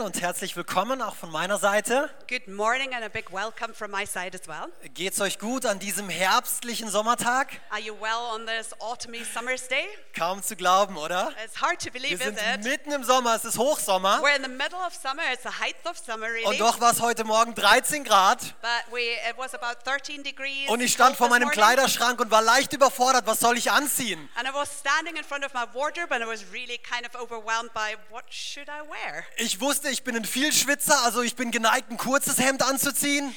und herzlich willkommen auch von meiner Seite. Good morning and a big welcome from my side as well. Geht's euch gut an diesem herbstlichen Sommertag? Are you well on this autumny summer's day? Kaum zu glauben, oder? It's hard to Wir believe, sind is it? mitten im Sommer, es ist Hochsommer We're in the middle of summer. It's the height of summer, really. und doch war es heute Morgen 13 Grad But we, it was about 13 degrees. und ich stand vor meinem. Kleiderschrank und war leicht überfordert, was soll ich anziehen? And I was standing in front of my wardrobe and I was really kind of overwhelmed by what should I wear? Ich wusste, ich bin ein Vielschwitzer, also ich bin geneigt, ein kurzes Hemd anzuziehen.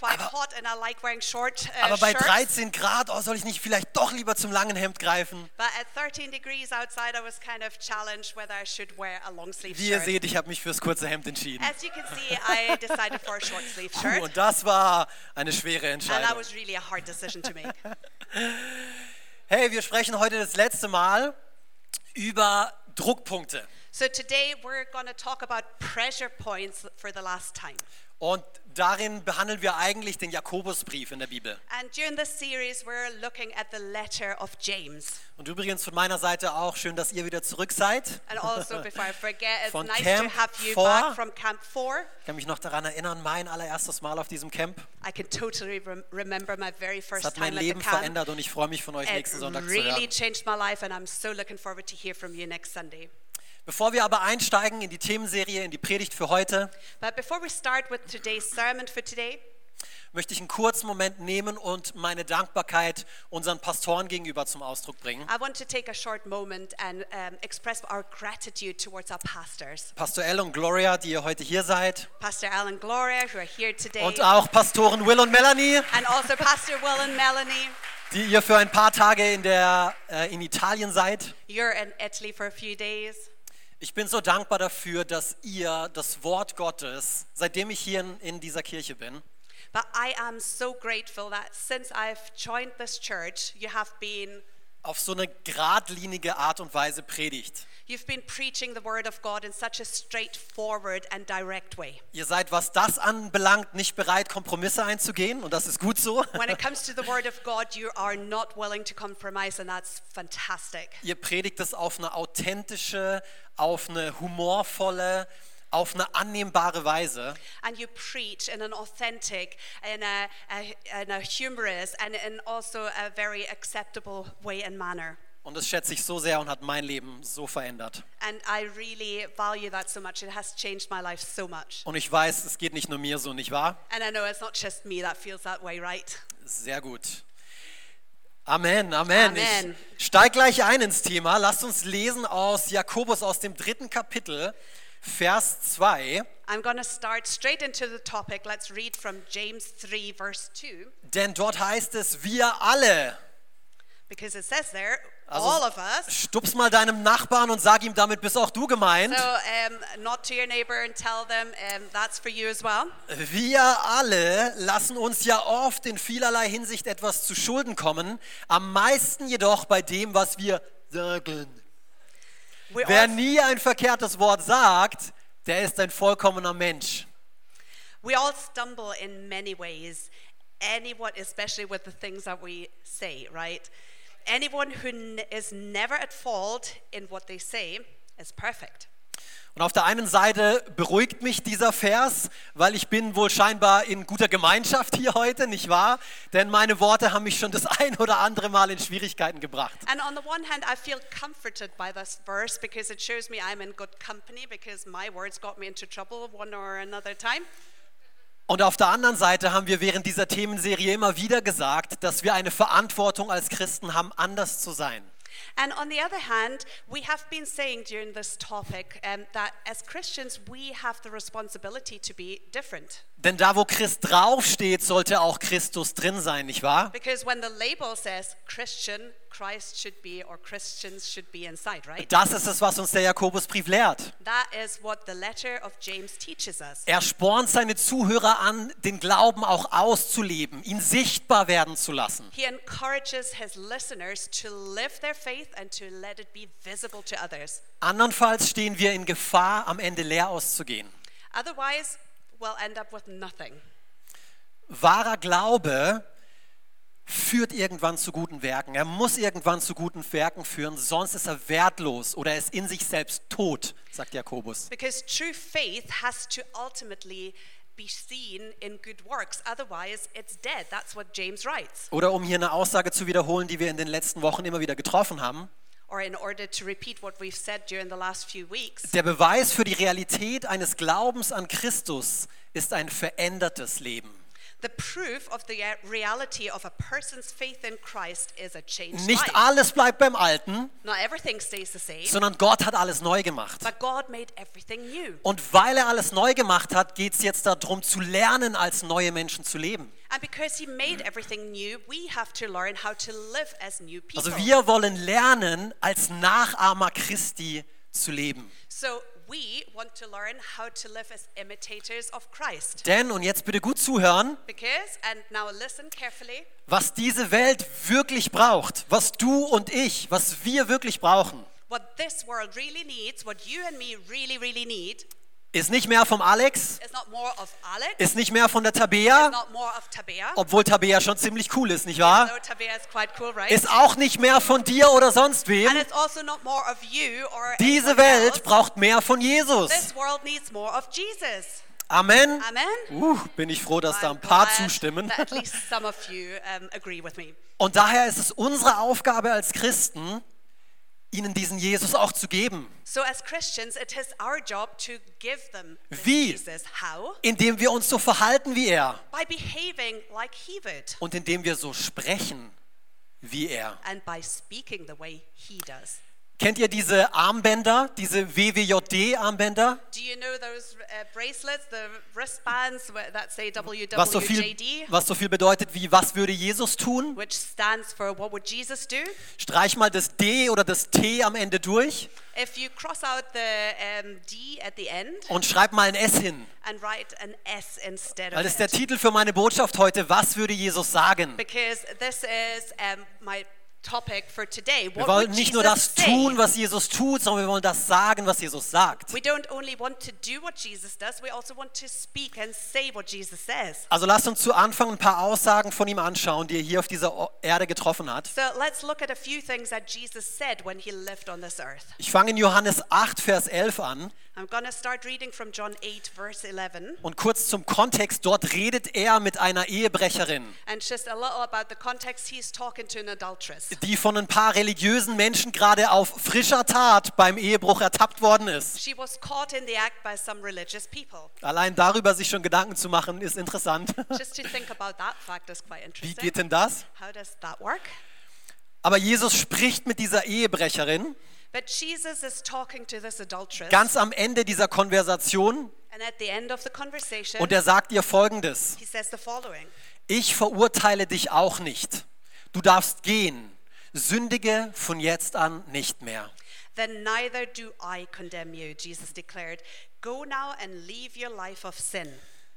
Aber- like short uh, Aber bei shirts. 13 Grad, oh, soll ich nicht vielleicht doch lieber zum langen Hemd greifen? But at 13 degrees outside, I was kind of challenged whether I should wear a long sleeve Wie ihr shirt. seht, ich habe mich fürs kurze Hemd entschieden. See, Puh. Und das war eine schwere Entscheidung. was really a hard decision to make. Hey, wir sprechen heute das letzte Mal über Druckpunkte. So today we're going to talk about pressure points for the last time. Und darin behandeln wir eigentlich den Jakobusbrief in der Bibel. And during this series, we're looking at the letter of James. Und übrigens von meiner Seite auch schön, dass ihr wieder zurück seid. And also, before I forget, it's Von nice Camp to have you 4. back from Camp 4. Ich kann mich noch daran erinnern, mein allererstes Mal auf diesem Camp. I can totally rem- remember my very first hat mein time at the Leben camp. verändert und ich freue mich von euch It nächsten Sonntag zu really hören. changed my life, and I'm so looking forward to hear from you next Sunday. Bevor wir aber einsteigen in die Themenserie, in die Predigt für heute, today, möchte ich einen kurzen Moment nehmen und meine Dankbarkeit unseren Pastoren gegenüber zum Ausdruck bringen. And um. Pastor L und Gloria, die ihr heute hier seid. Pastor Alan Gloria, who are here today, Und auch Pastoren Will und Melanie, and also Pastor Will and Melanie. die ihr für ein paar Tage in, der, äh, in Italien seid. You're in Italy for a few days. Ich bin so dankbar dafür, dass ihr das Wort Gottes, seitdem ich hier in, in dieser Kirche bin, But I am so grateful that since I've joined this church, you have been auf so eine geradlinige Art und Weise predigt. you've been preaching the word of God in such a straightforward and direct way. Ihr seid, was das anbelangt, nicht bereit, Kompromisse einzugehen und das ist gut so. When it comes to the word of God, you are not willing to compromise, and that's fantastic. Ihr predigt es auf eine authentische, auf eine humorvolle, auf eine annehmbare Weise. And you preach in an authentic, in a, a, in a humorous, and in also a very acceptable way and manner. Und das schätze ich so sehr und hat mein Leben so verändert. And I really value that so much. It has changed my life so much. Und ich weiß, es geht nicht nur mir so, nicht wahr? And I know it's not just me that feels that way, right? Sehr gut. Amen, Amen. Amen. Ich steig gleich ein ins Thema. Lasst uns lesen aus Jakobus aus dem dritten Kapitel, Vers 2. I'm going to start straight into the topic. Let's read from James 3, verse 2, Denn dort heißt es, wir alle. because it says there, Also, all of us. Stups mal deinem Nachbarn und sag ihm, damit bist auch du gemeint. So, um, not to your neighbor and tell them um, that's for you as well. Wir alle lassen uns ja oft in vielerlei Hinsicht etwas zu Schulden kommen, am meisten jedoch bei dem, was wir sagen. We Wer all, nie ein verkehrtes Wort sagt, der ist ein vollkommener Mensch. we all stumble in many ways. Anyone, especially with the things that we say, right? Anyone who is never at fault in what they say is perfect. Und auf der einen Seite beruhigt mich dieser Vers, weil ich bin wohl scheinbar in guter Gemeinschaft hier heute, nicht wahr? Denn meine Worte haben mich schon das ein oder andere Mal in Schwierigkeiten gebracht. And on the one hand, I feel comforted by this verse because it shows me I'm in good company because my words got me into trouble one or another time. Und auf der anderen Seite haben wir während dieser Themenserie immer wieder gesagt, dass wir eine Verantwortung als Christen haben, anders zu sein. And on the other hand, we have been saying during this topic um, that as Christians, we have the responsibility to be different. Denn da, wo Christ draufsteht, sollte auch Christus drin sein, nicht wahr? Because when the label says Christian, Christ should be, or Christians should be inside, right? Das ist es, was uns der Jakobusbrief lehrt. That is what the letter of James teaches us. Er spornt seine Zuhörer an, den Glauben auch auszuleben, ihn sichtbar werden zu lassen. He encourages his listeners to live their faith and to let it be visible to others. Andernfalls stehen wir in Gefahr, am Ende leer auszugehen. Otherwise, we'll end up with nothing. Wahrer Glaube führt irgendwann zu guten Werken. Er muss irgendwann zu guten Werken führen, sonst ist er wertlos oder er ist in sich selbst tot, sagt Jakobus. Because true faith has to ultimately be seen in good works. Otherwise, it's dead. That's what James writes. Oder um hier eine Aussage zu wiederholen, die wir in den letzten Wochen immer wieder getroffen haben. Der Beweis für die Realität eines Glaubens an Christus ist ein verändertes Leben. The proof of the reality of a person's faith in Christ is a changed Nicht alles bleibt beim Alten, Not everything stays the same, sondern Gott hat alles neu gemacht. but God made everything new. Und weil er alles neu gemacht hat, geht es jetzt darum zu lernen, als neue Menschen zu leben. And because He made everything new, we have to learn how to live as new people. Also wir wollen lernen, als Nachahmer Christi zu leben. So we want to learn how to live as imitators of Christ. Denn, und jetzt bitte gut zuhören, Because, and now listen carefully, was diese Welt wirklich braucht, was du und ich, was wir wirklich brauchen, what this world really needs, what you and me really, really need, ist nicht mehr vom Alex, Alex, ist nicht mehr von der Tabea, Tabea. obwohl Tabea schon ziemlich cool ist, nicht wahr? Cool, right? Ist auch nicht mehr von dir oder sonst wem. also Diese Welt else. braucht mehr von Jesus. Jesus. Amen. Amen. Uh, bin ich froh, dass da I'm ein paar zustimmen. You um. Und daher ist es unsere Aufgabe als Christen, ihnen diesen Jesus auch zu geben, So as Christians, it is our job to give them this Wie? Indem wir uns so verhalten wie er. By behaving like he would. Und indem wir so sprechen wie er. Kennt ihr diese Armbänder, diese WWJD-Armbänder? Do you know those uh, bracelets, the wristbands wh- that say Was so, viel, was so viel bedeutet wie, was würde Jesus tun? which stands for what would Jesus do? Streich mal das D oder das T am Ende durch If you cross out the um, D at the end und schreib mal ein S hin. and write an S instead Weil das ist der it. Titel für meine Botschaft heute. Was würde Jesus sagen? Because this is um, my. Wir wollen nicht nur das tun, was Jesus tut, sondern wir wollen das sagen, was Jesus sagt. We don't only want to do what Jesus does, we also want to speak and say what Jesus says. Also lasst uns zu Anfang ein paar Aussagen von ihm anschauen, die er hier auf dieser Erde getroffen hat. So let's look at a few things that Jesus said when he lived on this earth. Ich fange in Johannes 8, Vers 11 an. I'm going to start reading from John 8, verse 11. Und kurz zum Kontext, dort redet er mit einer Ehebrecherin, And just a little about the context, he's talking to an adulteress. die von ein paar religiösen Menschen gerade auf frischer Tat beim Ehebruch ertappt worden ist. She was caught in the act by some religious people. Allein darüber sich schon Gedanken zu machen, ist interessant. Just to think about that fact is quite Wie geht denn das? How does that work? Aber Jesus spricht mit dieser Ehebrecherin But Jesus is talking to this adulteress. ganz am Ende dieser Konversation und er sagt ihr folgendes. he says the following Ich verurteile dich auch nicht. Du darfst gehen. Sündige von jetzt an nicht mehr. Then neither do I condemn you, Jesus declared. Go now and leave your life of sin.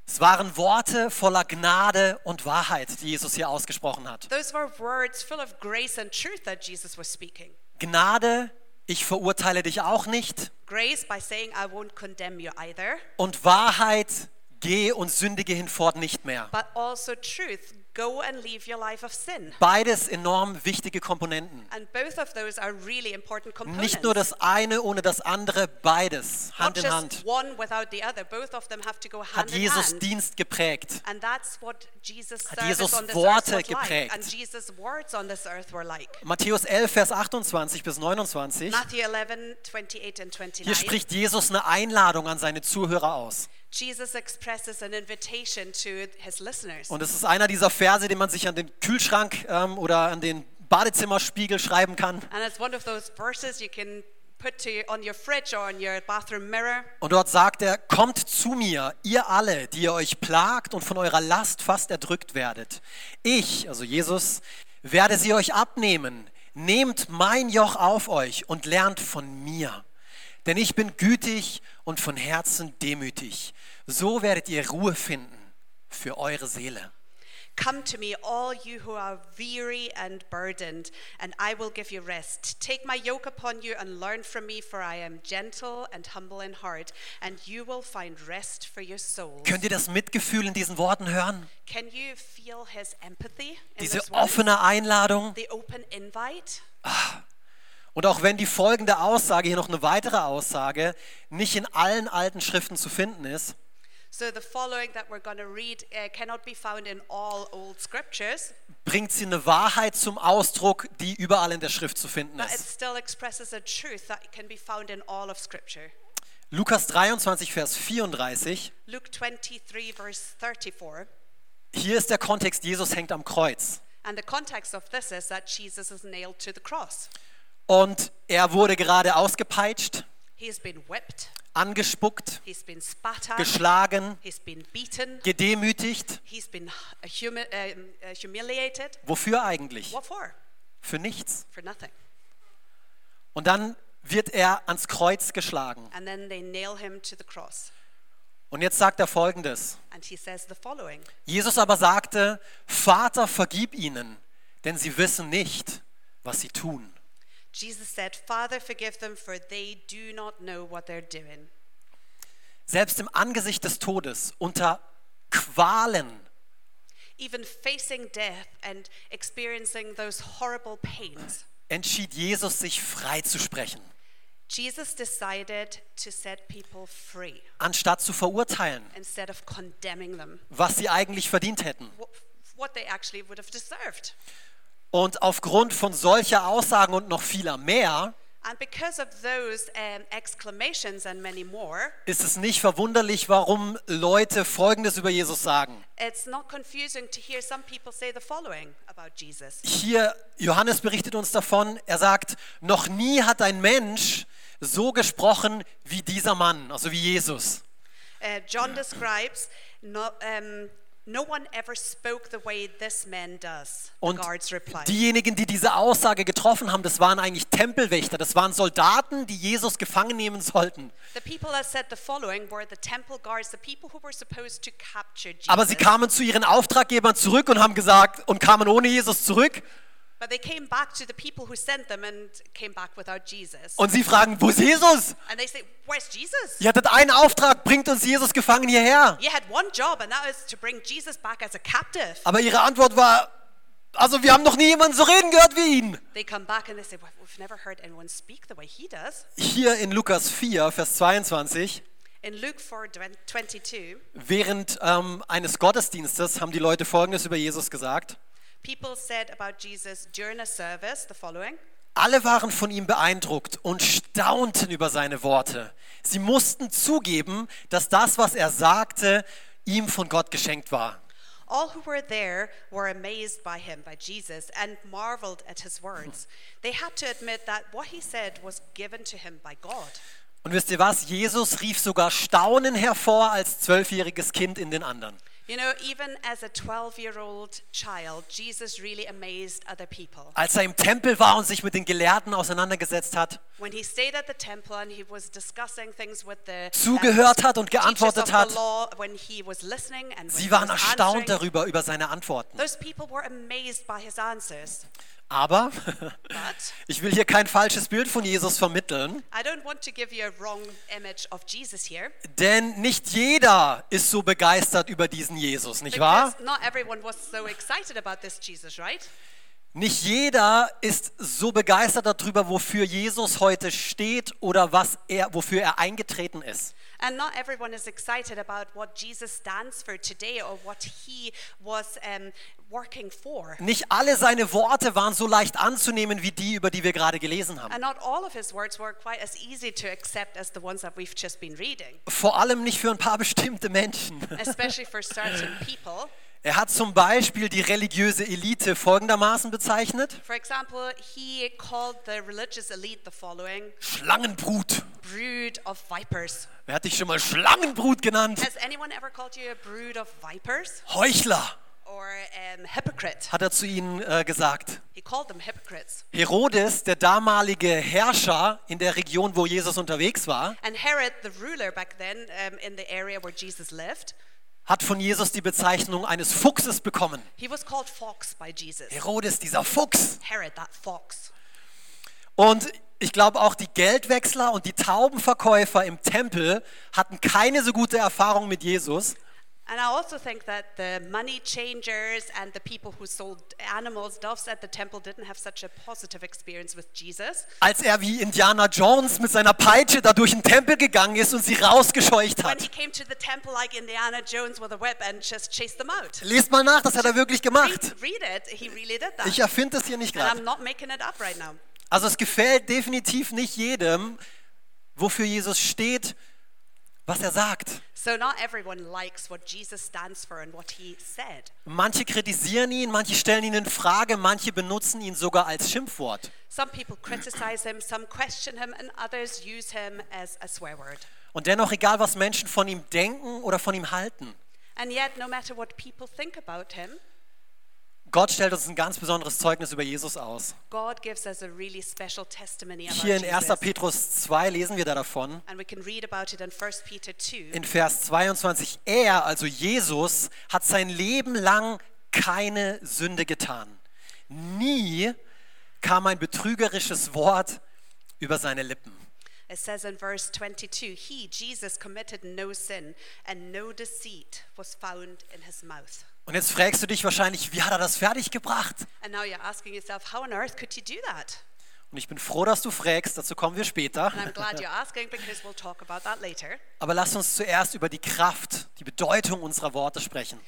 Es waren Worte voller Gnade und Wahrheit, die Jesus hier ausgesprochen hat. Those were words full of grace and truth that Jesus was speaking. Gnade, ich verurteile dich auch nicht. Grace by saying, I won't condemn you either, Und Wahrheit, geh und sündige hinfort nicht mehr. but also truth. Go and leave your life of sin. Beides enorm wichtige Komponenten. And both of those are really important components. Nicht nur das eine ohne das andere, beides, Hand Not in just Hand, one without the other. Both of them have to go hat hand in Jesus hand. Dienst geprägt. And that's what Jesus' Hat Jesus Worte like. geprägt. And Jesus' words on this earth were like. Matthäus 11, Vers 28 bis 29. Matthew 11, 28 and 29. Hier spricht Jesus eine Einladung an seine Zuhörer aus. Jesus expresses an invitation to his listeners. Und es ist einer dieser Verse, den man sich an den Kühlschrank ähm, oder an den Badezimmerspiegel schreiben kann. And it's one of those verses you can put to, on your fridge or on your bathroom mirror. Und dort sagt er, kommt zu mir, ihr alle, die ihr euch plagt und von eurer Last fast erdrückt werdet. Ich, also Jesus, werde sie euch abnehmen. Nehmt mein Joch auf euch und lernt von mir. Denn ich bin gütig und von Herzen demütig. So werdet ihr Ruhe finden für eure Seele. Come to me, all you who are weary and burdened, and I will give you rest. Take my yoke upon you and learn from me, for I am gentle and humble in heart, and you will find rest for your souls. Könnt ihr das Mitgefühl in diesen Worten hören? Can you feel his empathy Diese offene Einladung? The open invite? Und auch wenn die folgende Aussage, hier noch eine weitere Aussage, nicht in allen alten Schriften zu finden ist, So the following that we're going to read uh, cannot be found in all old scriptures, bringt sie eine Wahrheit zum Ausdruck, die überall in der Schrift zu finden ist. still expresses a truth that can be found in all of scripture. Lukas 23, Vers 34, Luke 23, verse 34. hier ist der Kontext, Jesus hängt am Kreuz. And the context of this is that Jesus is nailed to the cross. Und er wurde gerade ausgepeitscht, whipped, angespuckt, at, geschlagen, beaten, gedemütigt. humi- um, uh. Wofür eigentlich? For? Für nichts. Und dann wird er ans Kreuz geschlagen. Und jetzt sagt er folgendes. And he says the following Jesus aber sagte, Vater, vergib ihnen, denn sie wissen nicht, was sie tun. Jesus said, Father, forgive them, for they do not know what they're doing. Selbst im Angesicht des Todes, unter Qualen, Even facing death and experiencing those horrible pains, entschied Jesus sich frei zu sprechen, Jesus decided to set people free anstatt zu verurteilen, instead of condemning them, was sie eigentlich verdient hätten. wh- what they actually would have deserved. Und aufgrund von solcher Aussagen und noch vieler mehr And because of those um, exclamations and many more, ist es nicht verwunderlich, warum Leute Folgendes über Jesus sagen. it's not confusing to hear some people say the following about Jesus. Hier, Johannes berichtet uns davon, er sagt, noch nie hat ein Mensch so gesprochen wie dieser Mann, also wie Jesus. Uh, John describes no, um, no one ever spoke the way this man does. The Und guards replied. diejenigen, die diese Aussage getroffen haben, das waren eigentlich Tempelwächter, das waren Soldaten, die Jesus gefangen nehmen sollten. The people that said the following were the temple guards, the people who were supposed to capture Jesus. Aber sie kamen zu ihren Auftraggebern zurück und haben gesagt und kamen ohne Jesus zurück. But they came back to the people who sent them and came back without Jesus. Und sie fragen, wo ist Jesus? And they say, Where's Jesus? Ihr hattet einen Auftrag, bringt uns Jesus gefangen hierher. You had one job, and that was to bring Jesus back as a captive. Aber ihre Antwort war, also wir haben noch nie jemanden so reden gehört wie ihn. They come back and they say, well, We've never heard anyone speak the way he does. Hier in Lukas 4, Vers 22, In Luke 4 22, während ähm, eines Gottesdienstes haben die Leute Folgendes über Jesus gesagt. People said about Jesus during a service the following Alle waren von ihm beeindruckt und staunten über seine Worte. Sie mussten zugeben, dass das, was er sagte, ihm von Gott geschenkt war. All who were there were amazed by him, by Jesus, and marveled at his words. They had to admit that what he said was given to him by God. Und wisst ihr was? Jesus rief sogar Staunen hervor als zwölfjähriges Kind in den anderen. You know, even as a 12 year old child, Jesus really amazed other people. Als er im Tempel war und sich mit den Gelehrten auseinandergesetzt hat, When he stayed at the temple and he was discussing things with the Zugehört hat und geantwortet hat. the law, when he was listening and when sie waren erstaunt darüber, über seine Antworten. those people were amazed by his answers. Aber ich will hier kein falsches Bild von Jesus vermitteln, I don't want to give you a wrong image of Jesus here. denn nicht jeder ist so begeistert über diesen Jesus, nicht wahr? So excited about this Jesus, right? Nicht jeder ist so begeistert darüber, wofür Jesus heute steht oder was er, wofür er eingetreten ist. And not everyone is excited about what Jesus stands for today or what he was um, working for. Nicht alle seine Worte waren so leicht anzunehmen wie die, über die wir gerade gelesen haben. And not all of his words were quite as easy to accept as the ones that we've just been reading, Vor allem nicht für ein paar bestimmte Menschen. especially for certain people. Er hat zum Beispiel die religiöse Elite folgendermaßen bezeichnet. For example, he called the religious elite the following Schlangenbrut. brood of vipers. Wer hat dich schon mal Schlangenbrut genannt? Has anyone ever called you a brood of vipers Heuchler, or um, hypocrite? hat er zu ihnen äh, gesagt. He called them hypocrites. Herodes, der damalige Herrscher in der Region, wo Jesus unterwegs war, And Herod, the ruler back then um, in the area where Jesus lived, hat von Jesus die Bezeichnung eines Fuchses bekommen. He was called Fox by Jesus. Herodes, dieser Fuchs. Herod, that fox. Und ich glaube auch die Geldwechsler und die Taubenverkäufer im Tempel hatten keine so gute Erfahrung mit Jesus. And I also think that the money changers and the people who sold animals, doves at the temple didn't have such a positive experience with Jesus. als er wie Indiana Jones mit seiner Peitsche da durch den Tempel gegangen ist und sie rausgescheucht When he hat. came to the temple like Indiana Jones with a whip and just chased them out. Lest mal nach, das hat er wirklich gemacht. Read, read it, he really did that. Ich erfinde das hier nicht And I'm gerade. not making it up right now. Also es gefällt definitiv nicht jedem, wofür Jesus steht, was er sagt. So not everyone likes what Jesus stands for and what he said. Manche kritisieren ihn, manche stellen ihn in Frage, manche benutzen ihn sogar als Schimpfwort. Some people criticize him, some question him, and others use him as a swear word. Und dennoch, egal was Menschen von ihm denken oder von ihm halten, And yet, no matter what people think about him, Gott stellt uns ein ganz besonderes Zeugnis über Jesus aus. God gives us a really special testimony about Hier in 1. Jesus. Petrus 2 lesen wir da davon. And we can read about it in 1 Peter 2. In Vers 22, er, also Jesus, hat sein Leben lang keine Sünde getan. Nie kam ein betrügerisches Wort über seine Lippen. It says in verse 22 He, Jesus, committed no sin, and no deceit was found in his mouth. Und jetzt fragst du dich wahrscheinlich, wie hat er das fertiggebracht? Yourself, do that? Und ich bin froh, dass du fragst, dazu kommen wir später. Asking we'll. Aber lass uns zuerst über die Kraft, die Bedeutung unserer Worte sprechen.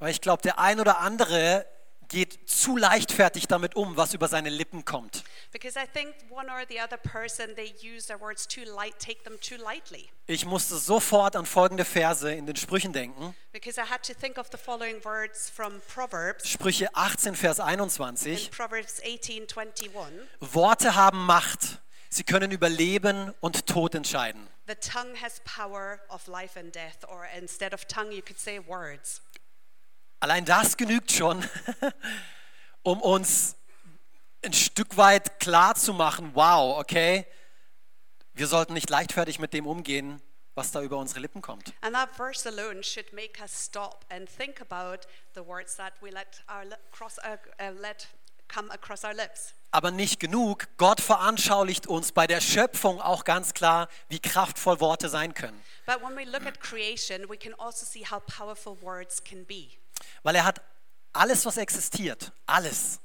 Weil ich glaube, der ein oder andere geht zu leichtfertig damit um, was über seine Lippen kommt. Because I think one or the other person, they use their words too light, take them too lightly. Ich musste sofort an folgende Verse in den Sprüchen denken. Because I had to think of the following words from Proverbs. Sprüche 18, Vers In 21. Proverbs 18 21, Worte haben Macht. Sie können über Leben und Tod entscheiden. the tongue has power of life and death, or instead of tongue, you could say words. Allein das genügt schon, um uns ein Stück weit klar zu machen, wow, okay, wir sollten nicht leichtfertig mit dem umgehen, was da über unsere Lippen kommt. And that verse alone should make us stop and think about the words that we let, our li- cross, let come across our lips. Aber nicht genug, Gott veranschaulicht uns bei der Schöpfung auch ganz klar, wie kraftvoll Worte sein können. But when we look at creation, we can also see how powerful words can be. Weil er hat alles, was existiert, alles,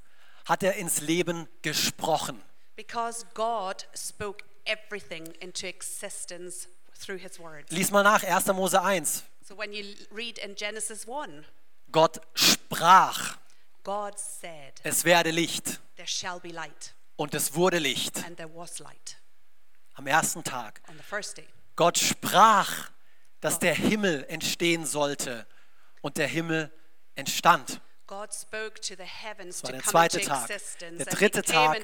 hat er ins Leben gesprochen. Because God spoke everything into existence through his words. Lies mal nach, 1. Mose 1. So when you read in Genesis 1, Gott sprach, God said, es werde Licht There shall be light, und es wurde Licht and there was light am ersten Tag. on the first day. Gott sprach, dass der Himmel entstehen sollte und der Himmel entstand. Heavens war der zweite Tag. Der dritte Tag,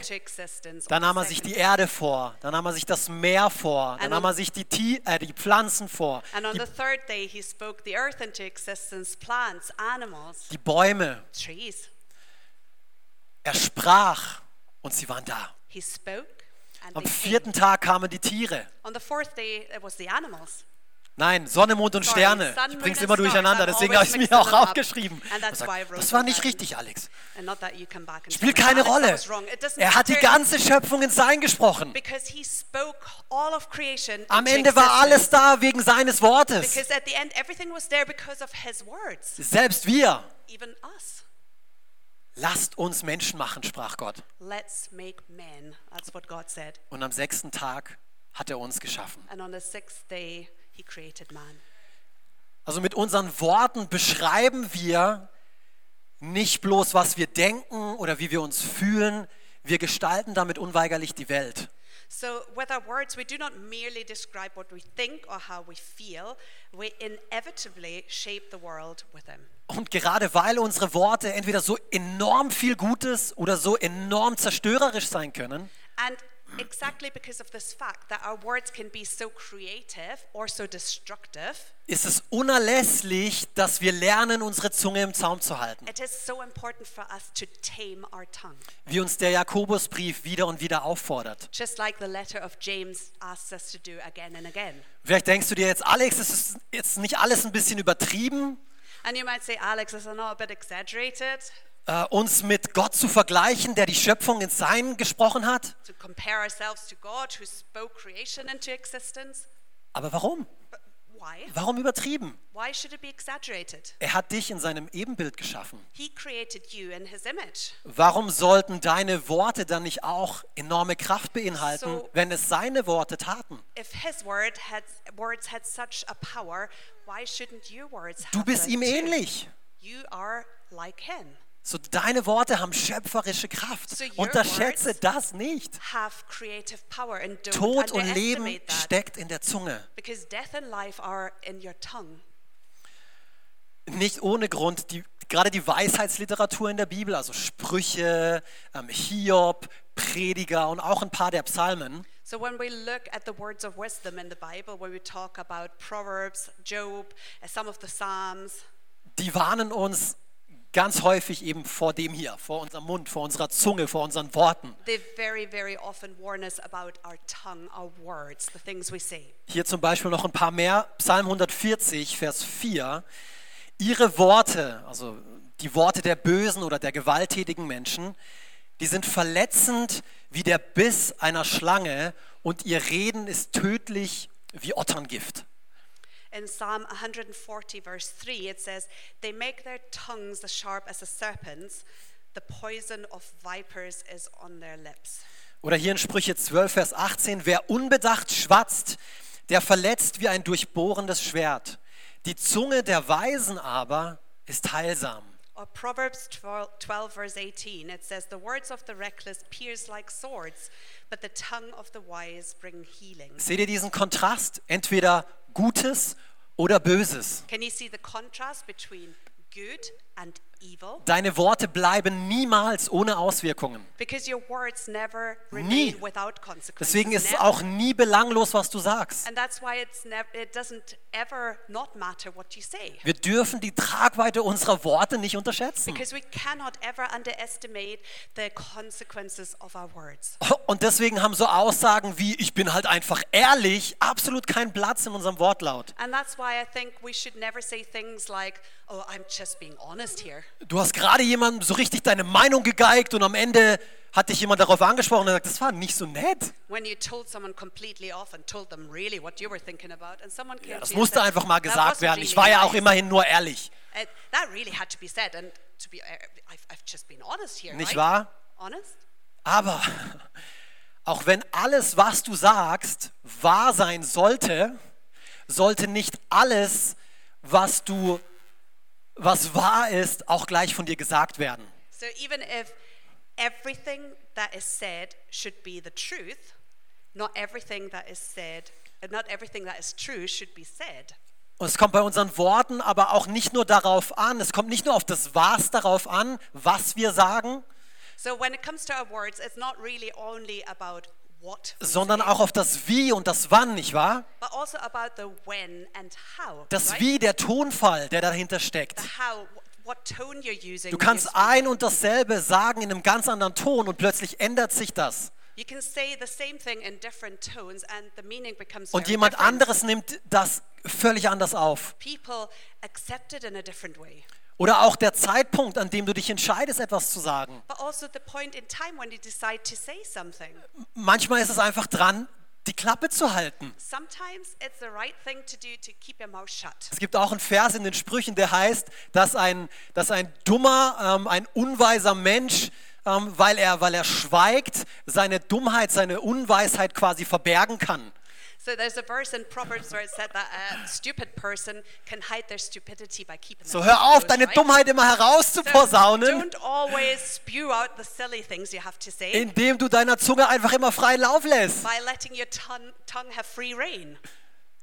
on nahm the er sich second die Erde vor, dann nahm er sich das Meer vor, dann And nahm er sich die, Tie- äh, die Pflanzen vor, die, the third day, he spoke the earth into existence, plants, animals, die Bäume. trees. Er sprach und sie waren da. Am vierten. Tag kamen die Tiere. Nein, Sonne, Mond und Sorry, Sterne. Sun, Ich bring's immer durcheinander, deswegen habe ich es mir auch aufgeschrieben. Sagt, Das war nicht richtig, Alex. Spielt keine "Alex, that Rolle. was wrong." It doesn't Er hat die ganze Schöpfung ins Sein gesprochen. Am Ende war alles da wegen seines Wortes. Selbst wir. Lasst uns Menschen machen, sprach Gott. Let's make men. That's what God said. Und am sechsten Tag hat er uns geschaffen. And on the sixth day, he created man. Also mit unseren Worten beschreiben wir nicht bloß, was wir denken oder wie wir uns fühlen, wir gestalten damit unweigerlich die Welt. So, with our words, we do not merely describe what we think or how we feel, we inevitably shape the world with them. Und gerade weil unsere Worte entweder so enorm viel Gutes oder so enorm zerstörerisch sein können, And exactly because of this fact that our words can be so creative or so destructive, ist es unerlässlich, dass wir lernen, unsere Zunge im Zaum zu halten. it is so important for us to tame our tongue. Wie uns der Jakobusbrief wieder und wieder auffordert. Just like the letter of James asks us to do again and again. Vielleicht denkst du dir jetzt, Alex, ist es jetzt nicht alles ein bisschen übertrieben, And you might say, Alex, is that not a bit exaggerated äh, uns mit Gott zu vergleichen, der die Schöpfung ins Sein gesprochen hat? God who spoke creation into existence? Aber warum? Warum übertrieben? Why should it be exaggerated? Er hat dich in seinem Ebenbild geschaffen. He created you in his image. Warum sollten deine Worte dann nicht auch enorme Kraft beinhalten, So- wenn es seine Worte taten? If his word had, words had such a power, why shouldn't your words Du bist ihm ähnlich. You are like him. So deine Worte haben schöpferische Kraft. So Unterschätze das nicht. Tod und Leben that. steckt in der Zunge. Because death and life are in your tongue. Nicht ohne Grund, die, gerade die Weisheitsliteratur in der Bibel, also Sprüche, ähm, Hiob, Prediger und auch ein paar der Psalmen, So when we look at the words of wisdom in the Bible, where we talk about Proverbs, Job, some of the Psalms, die warnen uns ganz häufig eben vor dem hier, vor unserem Mund, vor unserer Zunge, vor unseren Worten. very, very our tongue, our words. Hier zum Beispiel noch ein paar mehr. Psalm 140, Vers 4. Ihre Worte, also die Worte der bösen oder der gewalttätigen Menschen, die sind verletzend wie der Biss einer Schlange und ihr Reden ist tödlich wie Otterngift. In Psalm 140, verse 3, it says, They make their tongues as sharp as a serpent's, the poison of vipers is on their lips. Oder hier in Sprüche 12, Vers 18, wer unbedacht schwatzt, der verletzt wie ein durchbohrendes Schwert. Die Zunge der Weisen aber ist heilsam. Or Proverbs 12, 12, verse 18, it says, The words of the reckless pierce like swords, but the tongue of the wise bring healing. Seht ihr diesen Kontrast? Entweder Gutes oder Böses. Can you see the contrast between good and evil? Deine Worte bleiben niemals ohne Auswirkungen. Because your words never Nie. without consequences. Deswegen ist es auch nie belanglos, was du sagst. And that's why it's never, it doesn't ever not matter what you say. Wir dürfen die Tragweite unserer Worte nicht unterschätzen. Because we cannot ever underestimate the consequences of our words. Und deswegen haben so Aussagen wie ich bin halt einfach ehrlich absolut keinen Platz in unserem Wortlaut. And that's why I think we should never say things like, oh, I'm just being honest here. Du hast gerade jemandem so richtig deine Meinung gegeigt und am Ende hat dich jemand darauf angesprochen und gesagt, das war nicht so nett. When you told someone completely off and told them really what you were thinking about, and someone came Das musste einfach mal "That gesagt werden. Ich war ja auch nice." immerhin nur ehrlich. Uh, Nicht wahr? Aber auch wenn alles, was du sagst, wahr sein sollte, sollte nicht alles, was du, was wahr ist, auch gleich von dir gesagt werden. So even if everything that is said should be the truth, not everything that is said, not everything that is true should be said. Und es kommt bei unseren Worten aber auch nicht nur darauf an, es kommt nicht nur auf das Was darauf an, was wir sagen, So when it comes to our words, it's not really only about sondern auch auf das Wie und das Wann, nicht wahr? but also about the when and how. Das? Wie, der Tonfall, der dahinter steckt. Du kannst ein und dasselbe sagen in einem ganz anderen Ton und plötzlich ändert sich das. You can say the same thing in different tones, and the meaning becomes Und jemand anderes nimmt das völlig anders auf. Oder auch der Zeitpunkt, an dem du dich entscheidest, etwas zu sagen. Also. Manchmal ist es einfach dran, die Klappe zu halten. Right to to. Es gibt auch einen Vers in den Sprüchen, der heißt, dass ein, dass ein dummer, ähm, ein unweiser Mensch, ähm, weil, er, weil er schweigt, seine Dummheit, seine Unweisheit quasi verbergen kann. So there's a verse in Proverbs where it said that a stupid person can hide their stupidity by keeping So hör auf, deine? Dummheit immer So herauszuposaunen, don't always spew out the silly things you have to say indem du deiner Zunge einfach immer freien Lauf lässt. by letting your tongue, tongue have free reign.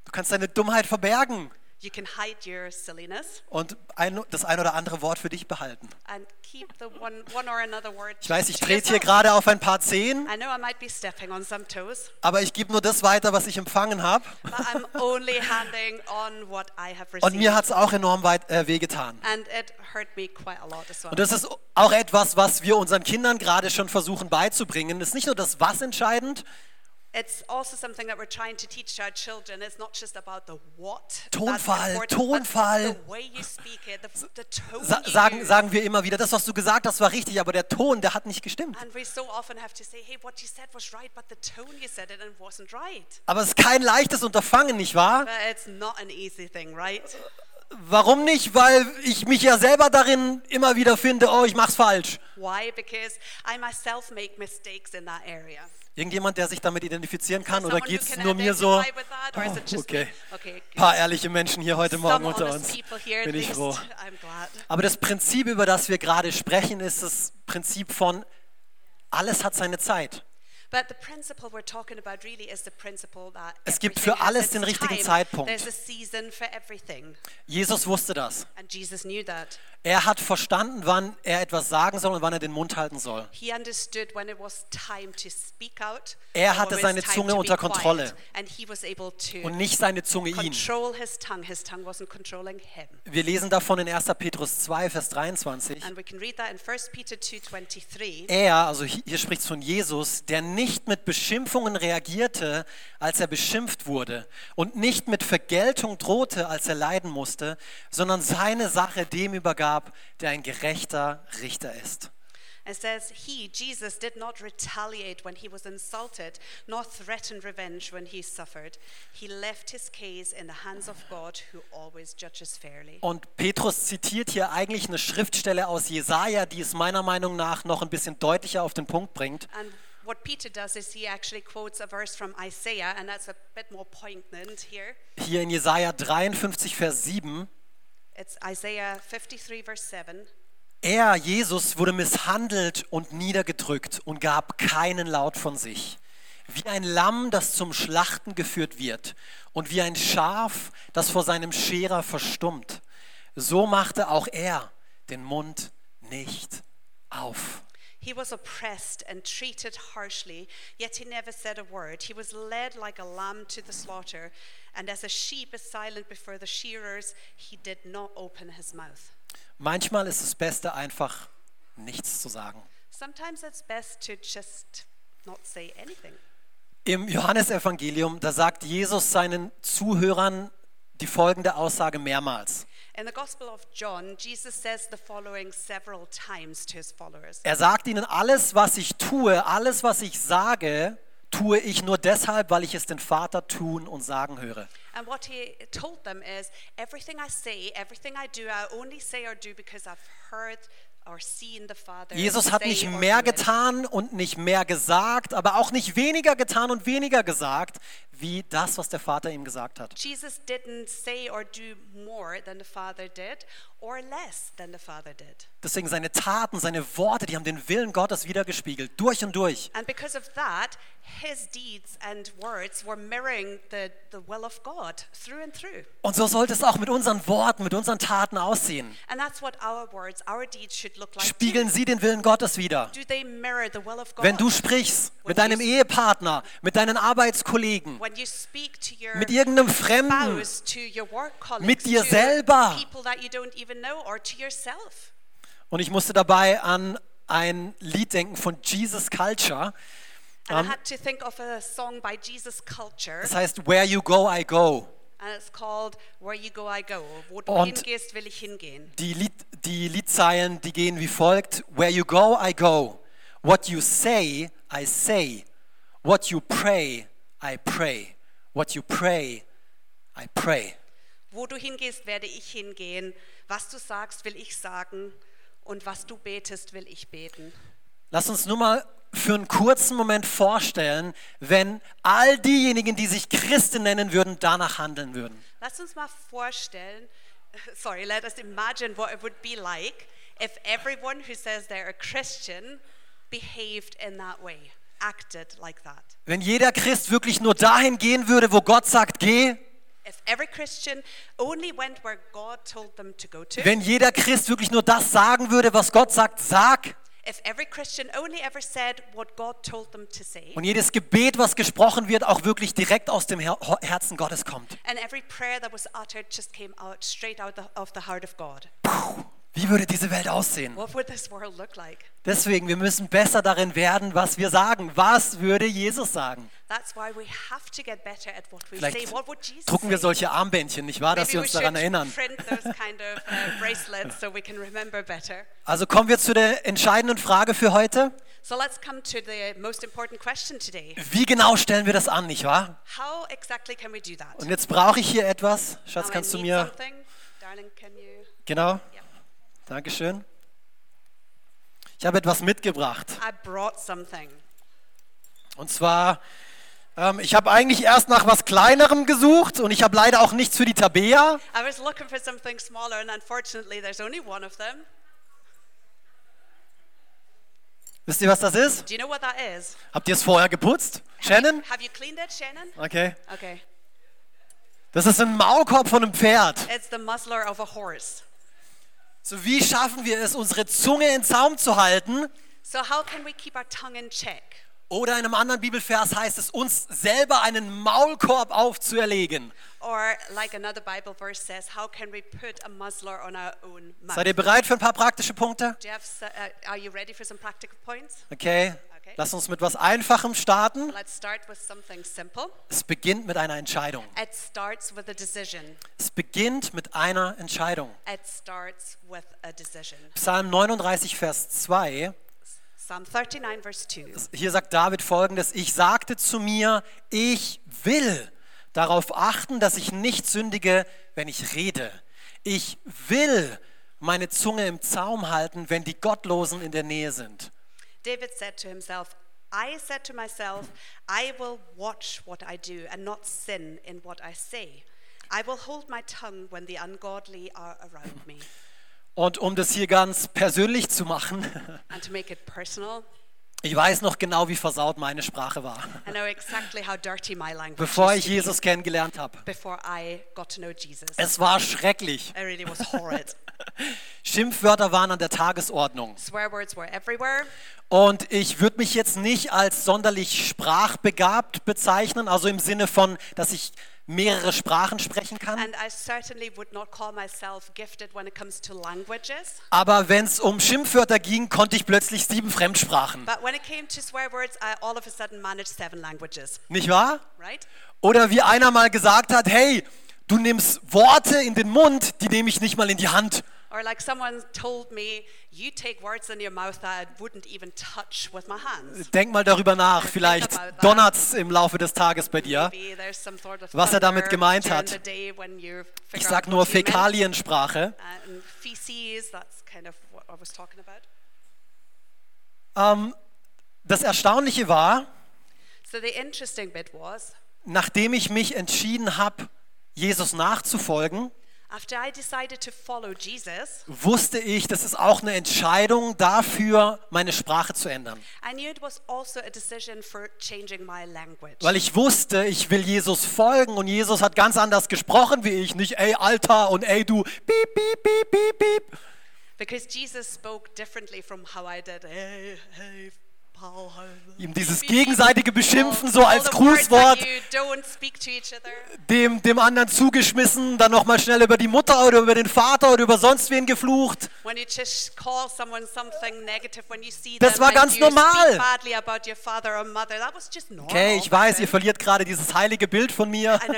Du kannst deine Dummheit verbergen. You can hide your silliness und ein, das ein oder andere Wort für dich behalten. and keep the one, one or another word. Ich weiß, ich trete hier gerade auf ein paar Zehen, I know I might be stepping on some toes, aber ich gebe nur das weiter, was ich empfangen habe. but I'm only handing on what I have Und mir received. hat es auch enorm weit, äh, wehgetan. And it hurt me quite a lot as well. Und das ist auch etwas, was wir unseren Kindern gerade schon versuchen beizubringen. Es ist nicht nur das Was entscheidend, It's also something that we're trying to teach our children. It's not just about the what. Tonfall, Tonfall. The way you speak it, the, the tone sa sagen, sagen wir immer wieder, das, was du gesagt hast, war richtig, aber der Ton, der hat nicht gestimmt. And we so often have to say, hey, what you said was right, but the tone you said it and wasn't right. Aber es ist kein leichtes Unterfangen, nicht wahr? But it's not an easy thing, right? Warum nicht? Weil ich mich ja selber darin immer wieder finde, oh, ich mach's falsch. Why? Because I myself make mistakes in that area. Irgendjemand, der sich damit identifizieren kann, oder geht's can nur mir so? Oh, okay. good. paar ehrliche Menschen hier heute Morgen unter uns. Bin ich froh. Aber das Prinzip, über das wir gerade sprechen, ist das Prinzip von alles hat seine Zeit. But the principle we're talking about really is the principle that Es gibt für alles den richtigen. Zeitpunkt. There's a season for everything, Jesus wusste das. and Jesus knew that. Er hat verstanden, wann er etwas sagen soll und wann er den Mund halten soll. He understood when it was time to speak out. Er hatte seine Zunge unter. Kontrolle. And he was able to Und nicht seine Zunge ihn. control his tongue. His tongue wasn't controlling him. Wir lesen davon in 1. Petrus 2, Vers 23. And we can read that in 1 Peter 2:23. Er, also hi- hier spricht es von Jesus, der nicht mit Beschimpfungen reagierte, als er beschimpft wurde und nicht mit Vergeltung drohte, als er leiden musste, sondern seine Sache dem übergab, der ein gerechter Richter ist. It says, He, Jesus, did not retaliate when he was insulted, nor threaten revenge when he suffered. He left his case in the hands of God, who always judges fairly. Und Petrus zitiert hier eigentlich eine Schriftstelle aus Jesaja, die es meiner Meinung nach noch ein bisschen deutlicher auf den Punkt bringt. And what Peter does is he actually quotes a verse from Isaiah, and that's a bit more poignant here. Hier in Jesaja 53, Vers 7. It's Isaiah 53, verse 7. Er, Jesus, wurde misshandelt und niedergedrückt und gab keinen Laut von sich. Wie ein Lamm, das zum Schlachten geführt wird und wie ein Schaf, das vor seinem Scherer verstummt. So machte auch er den Mund nicht auf. He was oppressed and treated harshly, yet he never said a word. He was led like a lamb to the slaughter, and as a sheep is silent before the shearers, he did not open his mouth. Manchmal ist es Beste, einfach nichts zu sagen. Sometimes it's best to just not say anything. Im Johannesevangelium, da sagt Jesus seinen Zuhörern die folgende Aussage mehrmals. In the Gospel of John, Jesus says the following several times to his followers. Er sagt ihnen, alles, was ich tue, alles, was ich sage, tue ich nur deshalb, weil ich es den Vater tun und sagen höre. And what he told them is everything I say, everything I do, I only say or do because I've heard Jesus hat nicht mehr getan und nicht mehr gesagt, aber auch nicht weniger getan und weniger gesagt, wie das, was der Vater ihm gesagt hat. Jesus didn't say or do more than the Father did or less than the Father did. Deswegen seine Taten, seine Worte, die haben den Willen Gottes wiedergespiegelt, durch und durch. And because of that, his deeds and words were mirroring the, the will of God through and through. Und so sollte es auch mit unseren Worten, mit unseren Taten aussehen. And that's what our words, our deeds should look like. Spiegeln sie den Willen Gottes wider. Do they mirror the will of God? Wenn du sprichst mit deinem Ehepartner, mit deinen Arbeitskollegen, when you speak to your mit irgendeinem Fremden, spouse, to your work colleagues, Mit dir to selber. people that you don't even know, or to yourself. Und ich musste dabei an ein Lied denken von Jesus Culture. And Um, I had to think of a song by Jesus Culture, Das heißt, Where You Go, I Go. and it's called Where You Go, I Go. Wo du Und- hingehst, will ich hingehen. Die, Lied, die Liedzeilen, die gehen wie folgt. Where you go, I go. What you say, I say. What you pray, I pray. What you pray, I pray. Wo du hingehst, werde ich hingehen. Was du sagst, will ich sagen. Und was du betest, will ich beten. Lass uns nur mal für einen kurzen Moment vorstellen, wenn all diejenigen, die sich Christen nennen würden, danach handeln würden. Lass uns mal vorstellen, sorry, let us imagine what it would be like if everyone who says they're a Christian behaved in that way, acted like that. Wenn jeder Christ wirklich nur dahin gehen würde, wo Gott sagt, geh, If If every Christian only went where God told them to go to, Wenn jeder Christ wirklich nur das sagen würde, was Gott sagt, sag. if every Christian only ever said what God told them to say, Und jedes Gebet, was gesprochen wird, auch wirklich direkt aus dem Her Herzen Gottes kommt. and every prayer that was uttered just came out straight out of the heart of God, Puh, wie würde diese Welt aussehen? like? Deswegen, wir müssen besser darin werden, was wir sagen. Was würde Jesus sagen? Vielleicht say. Drucken wir solche Armbändchen, nicht wahr, dass Maybe wir we uns daran erinnern. kind of uh, so. Also kommen wir zu der entscheidenden Frage für heute. So let's come to the most important question today. Wie genau stellen wir das an, nicht wahr? How exactly can we do that? Und jetzt brauche ich hier etwas. Schatz, Now I kannst du mir... Darling, can you? Genau. Dankeschön. Ich habe etwas mitgebracht. I brought something. Und zwar, ähm, ich habe eigentlich erst nach was Kleinerem gesucht und ich habe leider auch nichts für die Tabea. I was looking for something smaller, and unfortunately, there's only one of them. Wisst ihr, was das ist? Do you know what that is? Habt ihr es vorher geputzt? Shannon? Have you cleaned it, Shannon? Okay. Okay. Das ist ein Maulkorb von einem Pferd. It's the muzzler of a horse. So wie schaffen wir es, unsere Zunge in Zaum zu halten? So how can we keep our tongue in check? Oder in einem anderen Bibelvers heißt es, uns selber einen Maulkorb aufzuerlegen. Or, like another Bible verse says, how can we put a muzzler on our own mouth? Seid ihr bereit für ein paar praktische Punkte? S- uh, are you ready for some practical points? Okay. Lass uns mit was Einfachem starten. Let's start with something simple. Es beginnt mit einer Entscheidung. It starts with a decision. Es beginnt mit einer Entscheidung. It starts with a decision. Psalm 39, Vers 2. Psalm 39, verse 2. Hier sagt David folgendes, ich sagte zu mir, ich will darauf achten, dass ich nicht sündige, wenn ich rede. Ich will meine Zunge im Zaum halten, wenn die Gottlosen in der Nähe sind. David said to himself, I said to myself, I will watch what I do and not sin in what I say. I will hold my tongue when the ungodly are around me. Und um das hier ganz persönlich zu machen, And to make it personal, ich weiß noch genau, wie versaut meine Sprache war, I know exactly how dirty my language bevor ich Jesus kennengelernt habe. Es war schrecklich. Really. Schimpfwörter waren an der Tagesordnung. Swear words were everywhere. Und ich würde mich jetzt nicht als sonderlich sprachbegabt bezeichnen, also im Sinne von, dass ich mehrere Sprachen sprechen kann. And I certainly would not call myself gifted when it comes to languages. Aber wenn es um Schimpfwörter ging, konnte ich plötzlich sieben Fremdsprachen. But when it came to swear words, I all of a sudden managed seven languages, Nicht wahr? right? Oder wie einer mal gesagt hat, hey, du nimmst Worte in den Mund, die nehme ich nicht mal in die Hand. Or like someone told me, you take words in your mouth that I wouldn't even touch with my hands. Denk mal darüber nach, vielleicht donnert's im Laufe des Tages bei dir. Was er damit gemeint hat. Ich sag nur. Fäkaliensprache. About. Ähm, das Erstaunliche war, So the interesting bit was, nachdem ich mich entschieden habe, Jesus nachzufolgen, after I decided to follow Jesus, wusste ich, das ist auch eine Entscheidung dafür, meine Sprache zu ändern. I knew it was also a decision for changing my language. Weil ich wusste, ich will Jesus folgen und Jesus hat ganz anders gesprochen wie ich. Nicht, ey Alter und ey du, piep, piep, piep, piep, piep. Because Jesus spoke differently from how I did. Hey, hey, Ihm dieses gegenseitige. Beschimpfen so als Grußwort, dem, dem anderen zugeschmissen, dann nochmal schnell über die Mutter oder über den Vater oder über sonst wen geflucht. Das war ganz normal. Okay, ich weiß, ihr verliert gerade dieses heilige Bild von mir,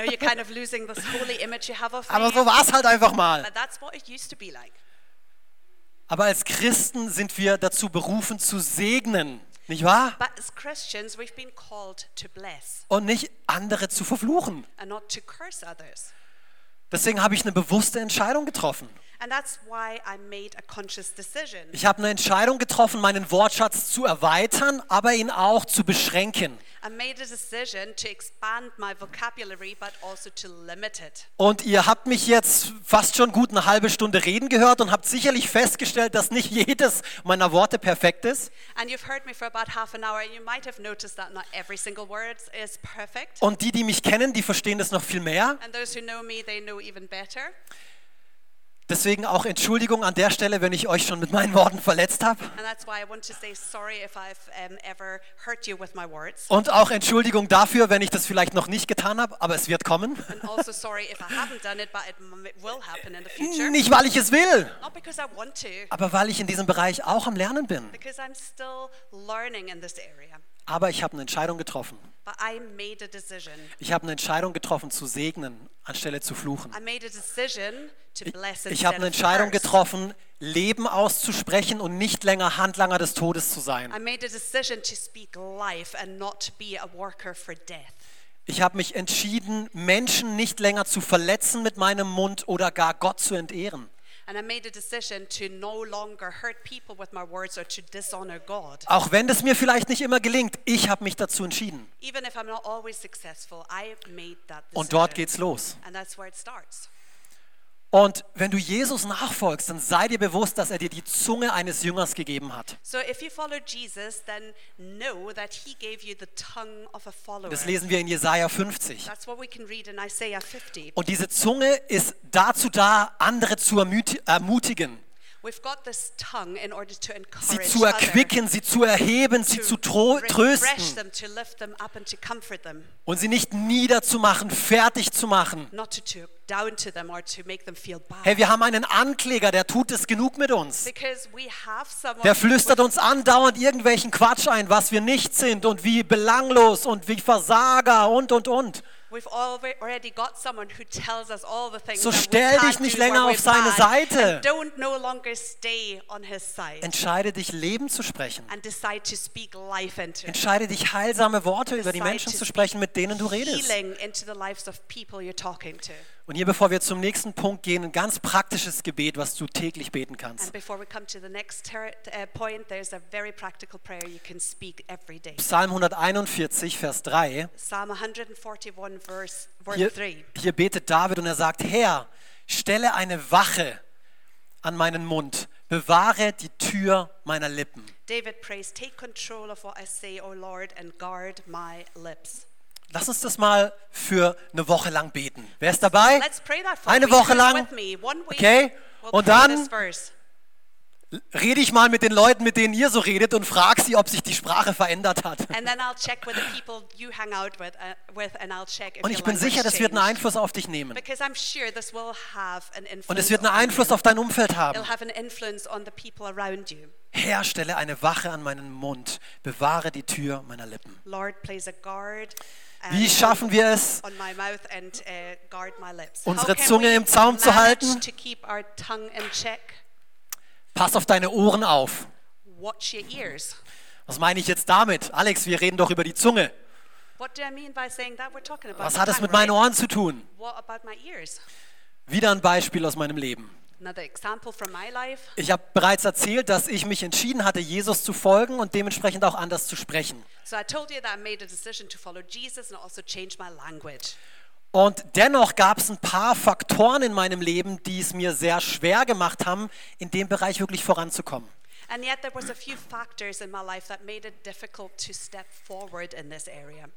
aber so war es halt einfach mal. Aber als Christen sind wir dazu berufen zu segnen, nicht wahr? But as Christians, we've been called to bless Und nicht andere zu verfluchen. and not to curse others. Deswegen habe ich eine bewusste Entscheidung getroffen. And that's why I made a conscious decision. Ich habe eine Entscheidung getroffen, meinen Wortschatz zu erweitern, aber ihn auch zu beschränken. I made a decision to expand my vocabulary, but also to limit it. Und ihr habt mich jetzt fast schon gut eine halbe Stunde reden gehört und habt sicherlich festgestellt, dass nicht jedes meiner Worte perfekt ist. And you've heard me for about half an hour, and you might have noticed that not every single word is perfect. Und die, die mich kennen, die verstehen das noch viel mehr. And those who know me, they know even better. Deswegen auch Entschuldigung an der Stelle, wenn ich euch schon mit meinen Worten verletzt habe. Und auch Entschuldigung dafür, wenn ich das vielleicht noch nicht getan habe, aber es wird kommen. Also it. Nicht, weil ich es will, aber weil ich in diesem Bereich auch am Lernen bin. Aber ich habe eine Entscheidung getroffen. But I made a decision. Ich habe eine Entscheidung getroffen, zu segnen, anstelle zu fluchen. I made a decision to bless Ich habe eine Entscheidung getroffen, Leben auszusprechen und nicht länger Handlanger des Todes zu sein. Ich habe mich entschieden, Menschen nicht länger zu verletzen mit meinem Mund oder gar Gott zu entehren. And I made a decision to no longer hurt people with my words or to dishonor God. Auch wenn es mir vielleicht nicht immer gelingt, ich habe mich dazu entschieden. Even if I'm not always successful, I made that decision. Und dort geht's los. And that's where it starts. Und wenn du Jesus nachfolgst, dann sei dir bewusst, dass er dir die Zunge eines Jüngers gegeben hat. So Jesus. Das lesen wir in Jesaja 50. That's what we can read in Isaiah 50. Und diese Zunge ist dazu da, andere zu ermutigen, We've got this tongue in order to sie encourage zu erquicken, sie zu erheben, sie zu trösten them, to lift them up and to comfort them, und sie nicht niederzumachen, fertig zu machen. not to talk down to them or to make them feel bad. Hey, wir haben einen Ankläger, der tut es genug mit uns. Der flüstert uns andauernd irgendwelchen Quatsch ein, was wir nicht sind und wie belanglos und wie Versager und und und. We've alre- already got someone who tells us all the things So stell dich nicht länger auf seine Seite. And don't no longer stay on his side. Entscheide dich, Leben zu sprechen. and decide to speak life into it. Entscheide dich, heilsame Worte über die Menschen zu sprechen, mit denen du redest. Und hier, bevor wir zum nächsten Punkt gehen, ein ganz praktisches Gebet, was du täglich beten kannst. And before we come to the next ter- uh, point, there's a very practical prayer you can speak every day. Psalm 141, Vers 3. Psalm 141, verse, verse Hier, 3. hier betet David und er sagt, Herr, stelle eine Wache an meinen Mund, bewahre die Tür meiner Lippen. David prays, Take control of what I say, O Lord, and guard my lips. Lass uns das mal für eine Woche lang beten. Wer ist dabei? Let's pray that for Eine. Woche lang. Okay? Und dann-. Rede ich mal mit den Leuten, mit denen ihr so redet und frag sie, ob sich die Sprache verändert hat. And then I'll check with the people you hang out with, uh, with and I'll check if Und ich bin sicher, das wird einen. Einfluss auf dich nehmen. Und es wird einen. Einfluss auf dein Umfeld haben. Herr, stelle eine Wache an meinen Mund, bewahre die Tür meiner Lippen. Lord, place a guard. Wie schaffen wir es, uh. Unsere Zunge im Zaum zu halten? Pass auf deine Ohren auf. Was meine ich jetzt damit? Alex, wir reden doch über die Zunge. Was hat es mit meinen? Ohren zu tun? Wieder ein Beispiel aus meinem Leben. Ich habe bereits erzählt, dass ich mich entschieden hatte, Jesus zu folgen und dementsprechend auch anders zu sprechen. Also. Und dennoch gab es ein paar Faktoren in meinem Leben, die es mir sehr schwer gemacht haben, in dem Bereich wirklich voranzukommen.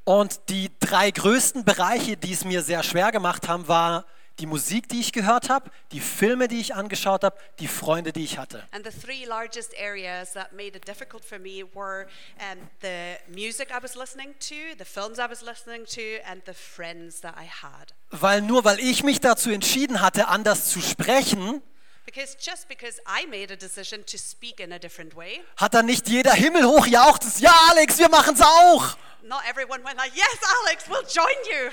Und die drei größten Bereiche, die es mir sehr schwer gemacht haben, war die Musik, die ich gehört habe, die Filme, die ich angeschaut habe, die Freunde, die ich hatte. And the three largest areas that made it difficult for me were um, the music I was listening to, the films I was listening to, and the friends that I had. Weil nur weil ich mich dazu entschieden hatte, anders zu sprechen, Because just because I made a decision to speak in a different way, hat dann nicht jeder Himmel hoch jauchzt, ja Alex, wir machen's auch. not everyone went like, yes, Alex, we'll join you.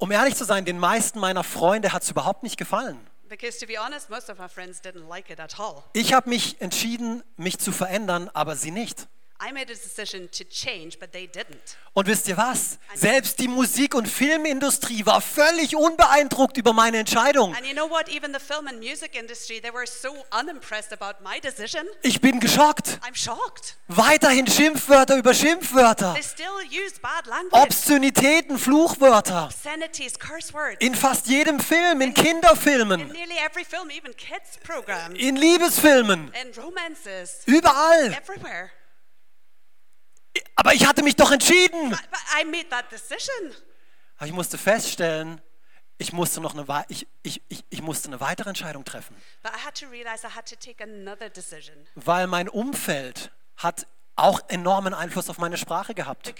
Um ehrlich zu sein, den meisten meiner Freunde hat es überhaupt nicht gefallen. Honest, like. Ich habe mich entschieden, mich zu verändern, aber sie nicht. I made a decision to change, but they didn't. Und wisst ihr was? Selbst die Musik- und Filmindustrie war völlig unbeeindruckt über meine Entscheidung. And you know what? Even the film and music industry, they were so unimpressed about my decision. Ich bin geschockt. I'm shocked. Weiterhin Schimpfwörter über Schimpfwörter. They still use bad language, Obszönitäten, Fluchwörter. obscenities, curse words. In fast jedem Film, in In Kinderfilmen, nearly every film, even kids programs, in Liebesfilmen, in romances, überall. everywhere. Aber ich hatte mich doch entschieden. I made that decision. Aber ich musste feststellen, ich musste noch eine, ich, ich, ich, ich musste eine weitere Entscheidung treffen. But I had to realize I had to take another decision Weil mein Umfeld hat auch enormen Einfluss auf meine Sprache gehabt.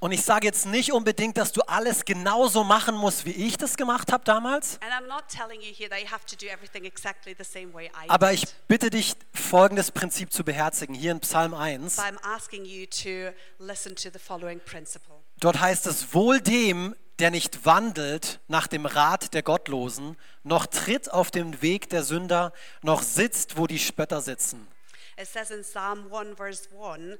Und ich sage jetzt nicht unbedingt, dass du alles genauso machen musst, wie ich das gemacht habe damals. And I'm not telling you here that you have to do everything exactly the same way I Aber ich bitte dich, folgendes Prinzip zu beherzigen. Hier in Psalm 1. But I'm asking you to listen to the following principle. Dort heißt es, wohl dem, der nicht wandelt nach dem Rat der Gottlosen, noch tritt auf dem Weg der Sünder, noch sitzt, wo die Spötter sitzen. It says in Psalm 1, verse 1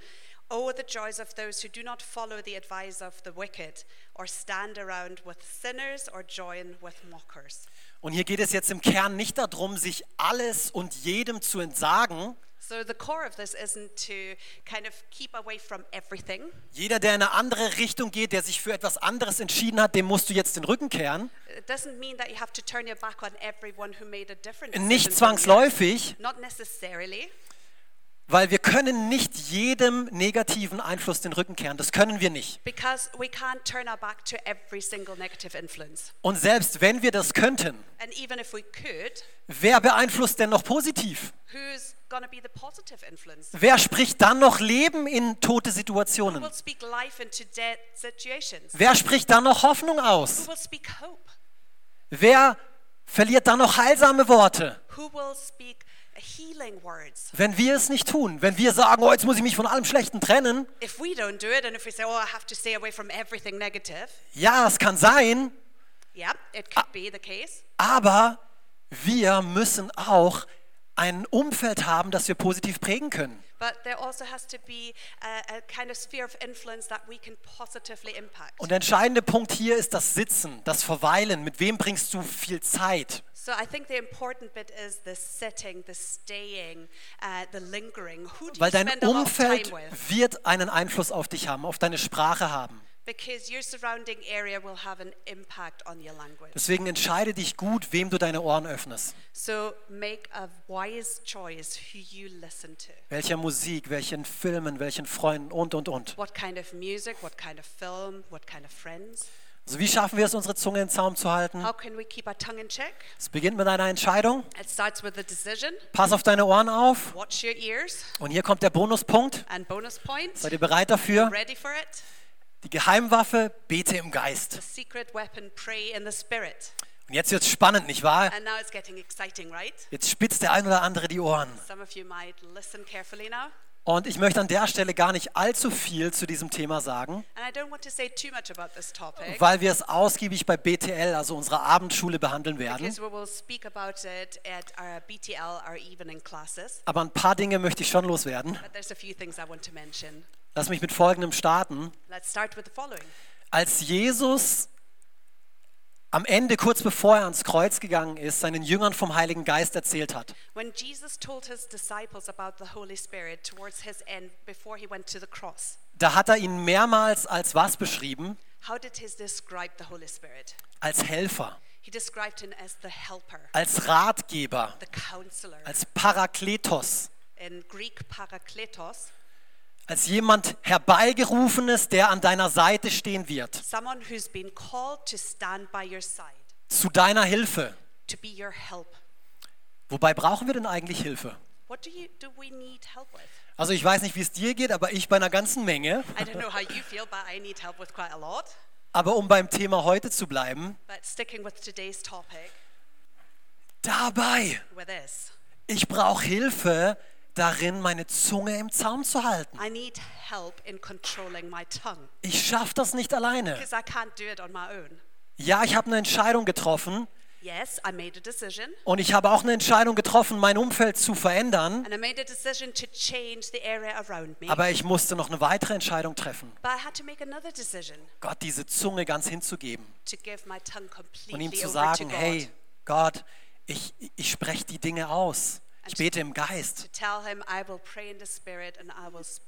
Oh, the joys of those who do not follow the advice of the wicked, or stand around with sinners, or join with mockers. Und hier geht es jetzt im Kern nicht darum, sich alles und jedem zu entsagen. So, the core of this isn't to kind of keep away from everything. Jeder, der in eine andere Richtung geht, der sich für etwas anderes entschieden hat, dem musst du jetzt den Rücken kehren. Nicht zwangsläufig, weil wir können nicht jedem negativen Einfluss den Rücken kehren. Das können wir nicht. because we can't turn our back to every single negative influence. Und selbst wenn wir das könnten, And even if we could, wer beeinflusst denn noch positiv? who's to be the positive influence? Wer spricht dann noch Leben in tote Who Situationen? will speak life into dead situations? Wer spricht dann noch Hoffnung Who aus? will speak hope? Wer verliert dann noch heilsame Worte? Who will speak? Wenn wir es nicht tun, wenn wir sagen, oh, jetzt muss ich mich von allem Schlechten trennen, If we don't do it, and if we say, oh, I have to stay away from everything negative, ja, es kann sein, yeah, it could be the case. aber wir müssen auch ein Umfeld haben, das wir positiv prägen können. But there also has to be a, a kind of sphere of influence that we can positively impact. Und der entscheidende Punkt hier ist das Sitzen, das Verweilen. Mit wem bringst du viel Zeit? So I think the important bit is the sitting, the staying, uh, the lingering. Who do Weil you dein spend a lot of Umfeld time with? wird einen Einfluss auf dich haben, auf deine Sprache haben. Because your surrounding area will have an impact on your language. Deswegen entscheide dich gut, wem du deine Ohren öffnest. So make a wise choice who you listen to. Welcher Musik, welchen Filmen, welchen Freunden und, und, und. What kind of music, what kind of film, what kind of friends. Also wie schaffen wir es, unsere Zunge in Zaum zu halten? How can we keep our tongue in check? Es beginnt mit einer Entscheidung. It starts with a decision. Pass auf deine Ohren auf. Watch your ears. Und hier kommt der Bonuspunkt. And bonus. Seid ihr bereit dafür? Die Geheimwaffe, bete im Geist. weapon. Und jetzt wird es spannend, nicht wahr? And now it's getting exciting, right? Jetzt spitzt der ein oder andere die Ohren. Und ich möchte an der Stelle gar nicht allzu viel zu diesem Thema sagen, And I don't want to say too much about this topic weil wir es ausgiebig bei BTL, also unserer Abendschule, behandeln werden. our BTL, our. Aber ein paar Dinge möchte ich schon loswerden. But there's a few things I want to mention. Lass mich mit folgendem starten. Let's start with the following. Als Jesus am Ende, kurz bevor er ans Kreuz gegangen ist, seinen Jüngern vom Heiligen Geist erzählt hat, da hat er ihn mehrmals als was beschrieben? how did he describe the Holy Spirit? Als Helfer, He described him as the helper, als Ratgeber, the counselor. als Parakletos, In Greek, parakletos, als jemand herbeigerufenes, der an deiner Seite stehen wird, someone who's been called to stand by your side, zu deiner Hilfe. to be your help. Wobei brauchen wir denn eigentlich Hilfe? What do you do we need help with? Also ich weiß nicht, wie es dir geht, aber ich bei einer ganzen Menge. I don't know how you feel, but I need help with quite a lot. Aber um beim Thema heute zu bleiben, But sticking with today's topic, dabei, ich brauche Hilfe darin, meine Zunge im Zaum zu halten. I need help in controlling my tongue Ich schaffe das nicht alleine. because I can't do it on my own. Ja, ich habe eine Entscheidung getroffen, Yes, I made a decision. Und ich habe auch eine Entscheidung getroffen, mein Umfeld zu verändern. And I made a decision to change the area around me. Aber ich musste noch eine weitere Entscheidung treffen. But I had to make another decision Gott diese Zunge ganz hinzugeben und ihm zu sagen, hey Gott, ich, ich spreche die Dinge aus. Ich bete im Geist,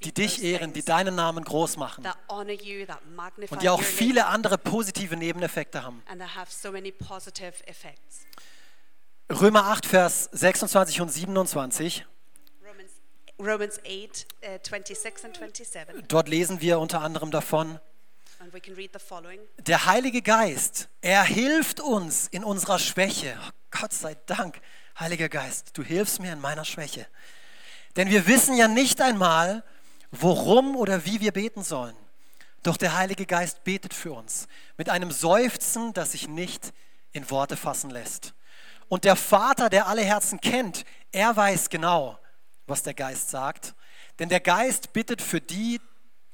die dich ehren, die deinen Namen groß machen und die auch viele andere positive Nebeneffekte haben. and that have so many positive effects. Römer 8, Vers 26 und 27, Romans, Romans 8, uh, 26 and 27, dort lesen wir unter anderem davon, and we can read the following. der Heilige Geist, er hilft uns in unserer Schwäche. Oh, Gott sei Dank, Heiliger Geist, du hilfst mir in meiner Schwäche. Denn wir wissen ja nicht einmal, worum oder wie wir beten sollen. Doch der Heilige Geist betet für uns mit einem Seufzen, das sich nicht in Worte fassen lässt. Und der Vater, der alle Herzen kennt, er weiß genau, was der Geist sagt. Denn der Geist bittet für die,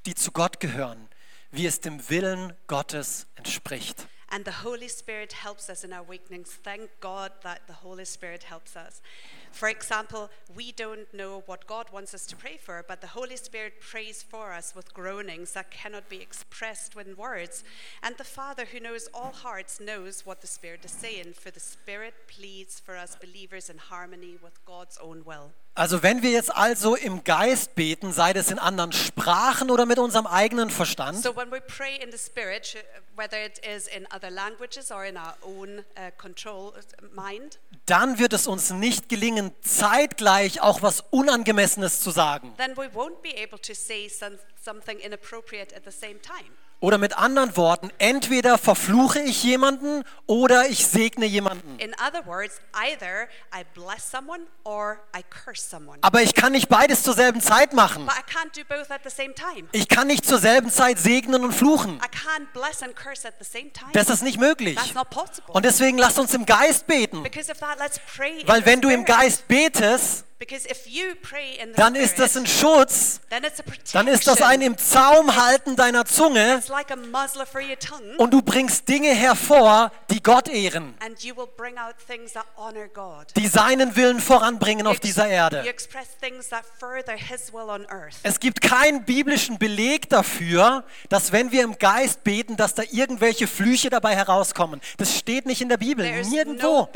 die zu Gott gehören, wie es dem Willen Gottes entspricht. And the Holy Spirit helps us in our weakenings. Thank God that the Holy Spirit helps us. For example, we don't know what God wants us to pray for, but the Holy Spirit prays for us with groanings that cannot be expressed with words. And the Father, who knows all hearts, knows what the Spirit is saying, for the Spirit pleads for us believers in harmony with God's own will. Also wenn wir jetzt also im Geist beten, sei das in anderen Sprachen oder mit unserem eigenen Verstand, So when we pray in the Spirit, sh- whether it is in other languages or in our own uh, control uh, mind, dann wird es uns nicht gelingen, zeitgleich auch was Unangemessenes zu sagen. then we won't be able to say some, something inappropriate at the same time. Oder mit anderen Worten, entweder verfluche ich jemanden oder ich segne jemanden. In other words, either I bless someone or I curse someone. Aber ich kann nicht beides zur selben Zeit machen. But I can't do both at the same time. Ich kann nicht zur selben Zeit segnen und fluchen. I can't bless and curse at the same time. Das ist nicht möglich. That's not possible. Und deswegen lasst uns im Geist beten. Because of that, let's pray. in Weil wenn du im. Geist betest, because if you pray in the dann ist das ein Schutz, then it's a protection. dann ist das ein im Zaum halten deiner Zunge It's like a muzzler for your tongue, und du bringst Dinge hervor, die Gott ehren, and you will bring out things that honor God. die seinen Willen voranbringen auf dieser Erde. Es gibt keinen biblischen Beleg dafür, dass wenn wir im Geist beten, dass da irgendwelche Flüche dabei herauskommen. Das steht nicht in der Bibel, nirgendwo.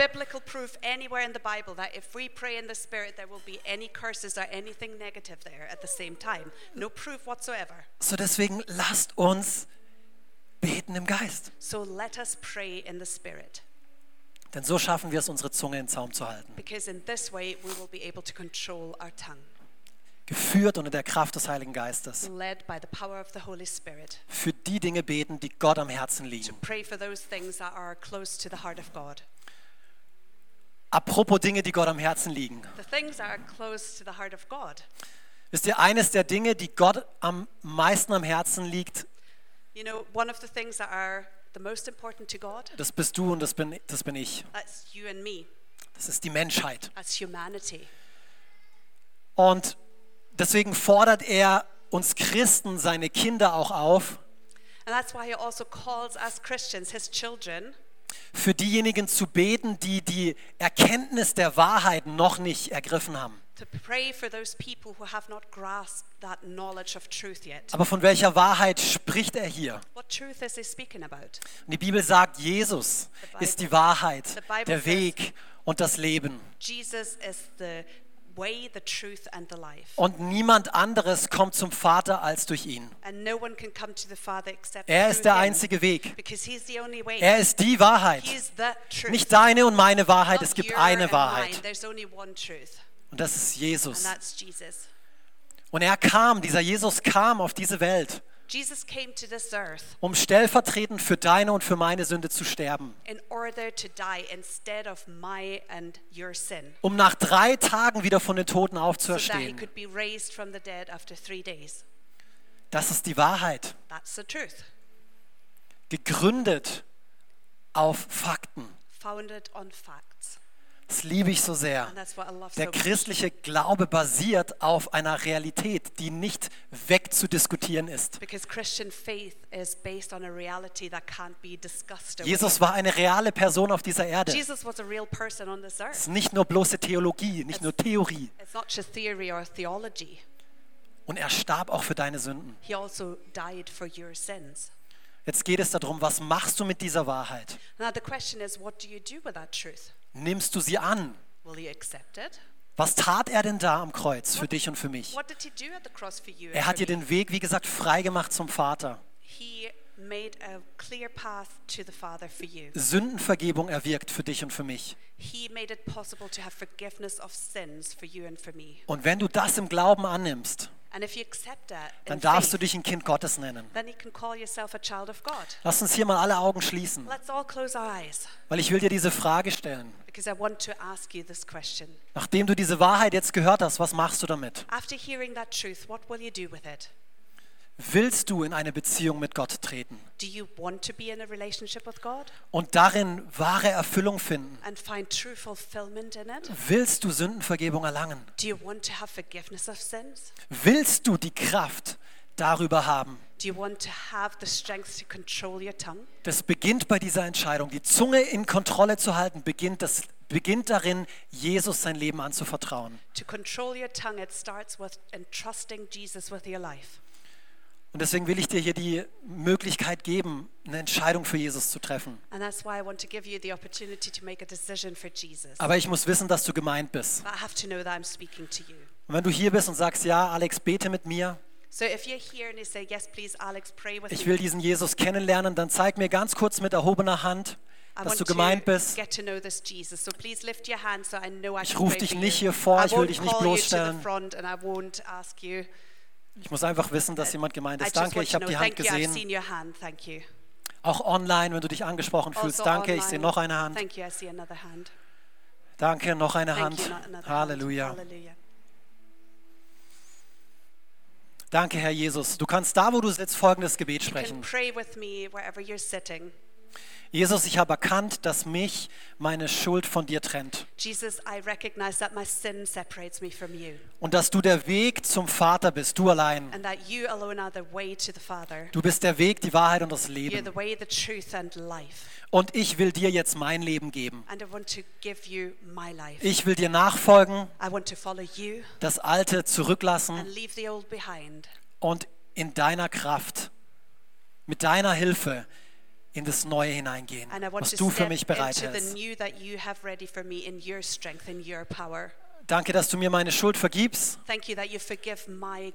Will be any curses or anything negative there at the same time. No proof whatsoever. So deswegen lasst uns beten im Geist. So let us pray in the Spirit, Denn so schaffen wir es, unsere Zunge in Zaum zu halten. because in this way we will be able to control our tongue, Geführt unter der Kraft des Heiligen Geistes. led by the power of the Holy Spirit. Für die Dinge beten, die Gott am Herzen liegen. Pray for those things that are close to the heart of God. Apropos Dinge, die Gott am Herzen liegen. Wisst ihr, eines der Dinge, die Gott am meisten am Herzen liegt, You know, one of the things that are the most important to God, das bist du und das bin, das bin ich. that's you and me, Das ist die Menschheit. Und deswegen fordert er uns Christen, seine Kinder auch auf, And that's why he also calls us Christians, his children, für diejenigen zu beten, die die Erkenntnis der Wahrheit noch nicht ergriffen haben. Aber von welcher Wahrheit spricht er hier? Und die Bibel sagt, Jesus ist die Wahrheit, der Weg und das Leben. Jesus is the way, the truth, and the life. Und niemand anderes kommt zum Vater als durch ihn. And no one can come to the Father except Er ist der einzige Weg. Because the only way. Er ist die Wahrheit. He's the truth. Nicht deine und meine Wahrheit, Not es gibt eine and Wahrheit. mine. There's only one truth, Und das ist and Jesus. that's Jesus. Und er kam, dieser Jesus kam auf diese Welt, Jesus came to this earth um stellvertretend für deine und für meine Sünde zu sterben. in order to die instead of my and your sin, Um nach drei Tagen wieder von den Toten aufzuerstehen. Das ist die Wahrheit. That's the truth, Gegründet auf Fakten. founded on facts. Das liebe ich so sehr. Der christliche Glaube basiert auf einer Realität, die nicht wegzudiskutieren ist. Jesus war eine reale Person auf dieser Erde. Es ist nicht nur bloße Theologie, nicht nur Theorie. Und er starb auch für deine Sünden. Also. Jetzt geht es darum, was machst du mit dieser Wahrheit? Now the question is, what do you do with that truth? Nimmst du sie an? Was tat er denn da am Kreuz für dich und für mich? Er hat dir den Weg, wie gesagt, freigemacht zum Vater. He made a clear path to the Father for you. Sündenvergebung erwirkt für dich und für mich. Und wenn du das im Glauben annimmst, Dann darfst du dich ein Kind Gottes nennen. then you can call yourself a child of God. Lass uns hier mal alle Augen schließen, Let's all close our eyes weil ich will dir diese Frage stellen. because I want to ask you this question. Nachdem du diese Wahrheit jetzt gehört hast, was machst du damit? Willst du in eine Beziehung mit Gott treten Do you want to be in a relationship with God und darin wahre Erfüllung finden? and find true fulfillment in it? Willst du Sündenvergebung erlangen? Do you want to have forgiveness of sins? Willst du die Kraft darüber haben? Do you want to have the strength to control your tongue? Das beginnt bei dieser Entscheidung. Die Zunge in Kontrolle zu halten, beginnt, das, beginnt darin, Jesus sein Leben anzuvertrauen. To control your tongue, it starts with entrusting Jesus with your life. Und deswegen will ich dir hier die Möglichkeit geben, eine Entscheidung für Jesus zu treffen. And that's why I want to give you the opportunity to make a decision for Jesus. Aber ich muss wissen, dass du gemeint bist. Und wenn du hier bist und sagst, ja, Alex, bete mit mir, So if you're here and you say, Yes, please, Alex, pray with ich me. will diesen Jesus kennenlernen, dann zeig mir ganz kurz mit erhobener Hand, dass du gemeint bist. get to know this Jesus. So please lift your hand so I know I Ich can ruf pray dich nicht hier vor, ich will dich nicht bloßstellen. Ich muss einfach wissen, dass jemand gemeint ist. Danke, ich habe die Hand gesehen. Auch online, wenn du dich angesprochen fühlst. Also Danke, ich sehe noch eine Hand. Danke, noch eine Hand. Halleluja. Danke, Herr Jesus. Du kannst da, wo du sitzt, folgendes Gebet sprechen. Jesus, ich habe erkannt, dass mich meine Schuld von dir trennt Jesus, I recognize that my sin separates me from you und dass du der Weg zum Vater bist, du allein. and that you alone are the way to the Father. Du bist der Weg, die Wahrheit und das You're Leben. the way, the truth, and life. Und ich will dir jetzt mein Leben geben. And I want to give you my life. Ich will dir nachfolgen, I want to follow you das Alte zurücklassen and leave the old behind und in deiner Kraft, mit deiner Hilfe in das Neue hineingehen, was du für mich bereithältst. the new that you have ready for me in your strength, in your power. Danke, dass du mir meine Schuld vergibst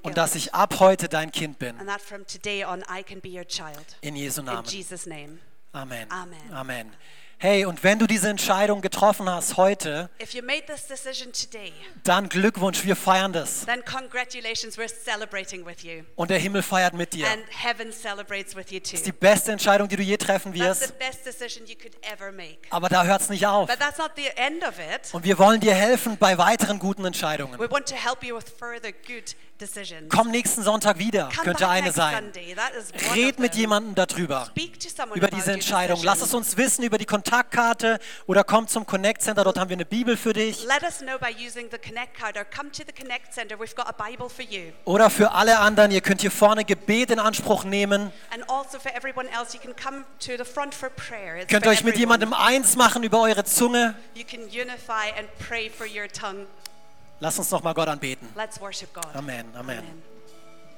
und dass ich ab heute dein Kind bin. And that from today on I can be your child. In Jesu Namen. Jesus' name. Amen. Amen. Hey, und wenn du diese Entscheidung getroffen hast heute, If you made this decision today, dann Glückwunsch, wir feiern das. then congratulations, we're celebrating with you. Und der Himmel feiert mit dir. And heaven celebrates with you too. Das ist die beste Entscheidung, die du je treffen wirst. Aber da hört es nicht auf. But that's not the end of it. Und wir wollen dir helfen bei weiteren guten Entscheidungen. Komm nächsten Sonntag wieder, Come könnte eine sein. Red mit jemandem darüber. Über diese Entscheidung. Lass es uns wissen über die Kontaktkarte oder komm zum Connect Center, dort haben wir eine Bibel für dich. Let us know by using the Connect card or come to the Connect Center. We've got a Bible for you. Oder für alle anderen, ihr könnt hier vorne Gebet in Anspruch nehmen. Also else, Könnt euch mit everyone. jemandem eins machen über eure Zunge. You can unify and pray for your tongue. Lass uns noch mal Gott anbeten. Let's worship God. Amen, amen. Amen.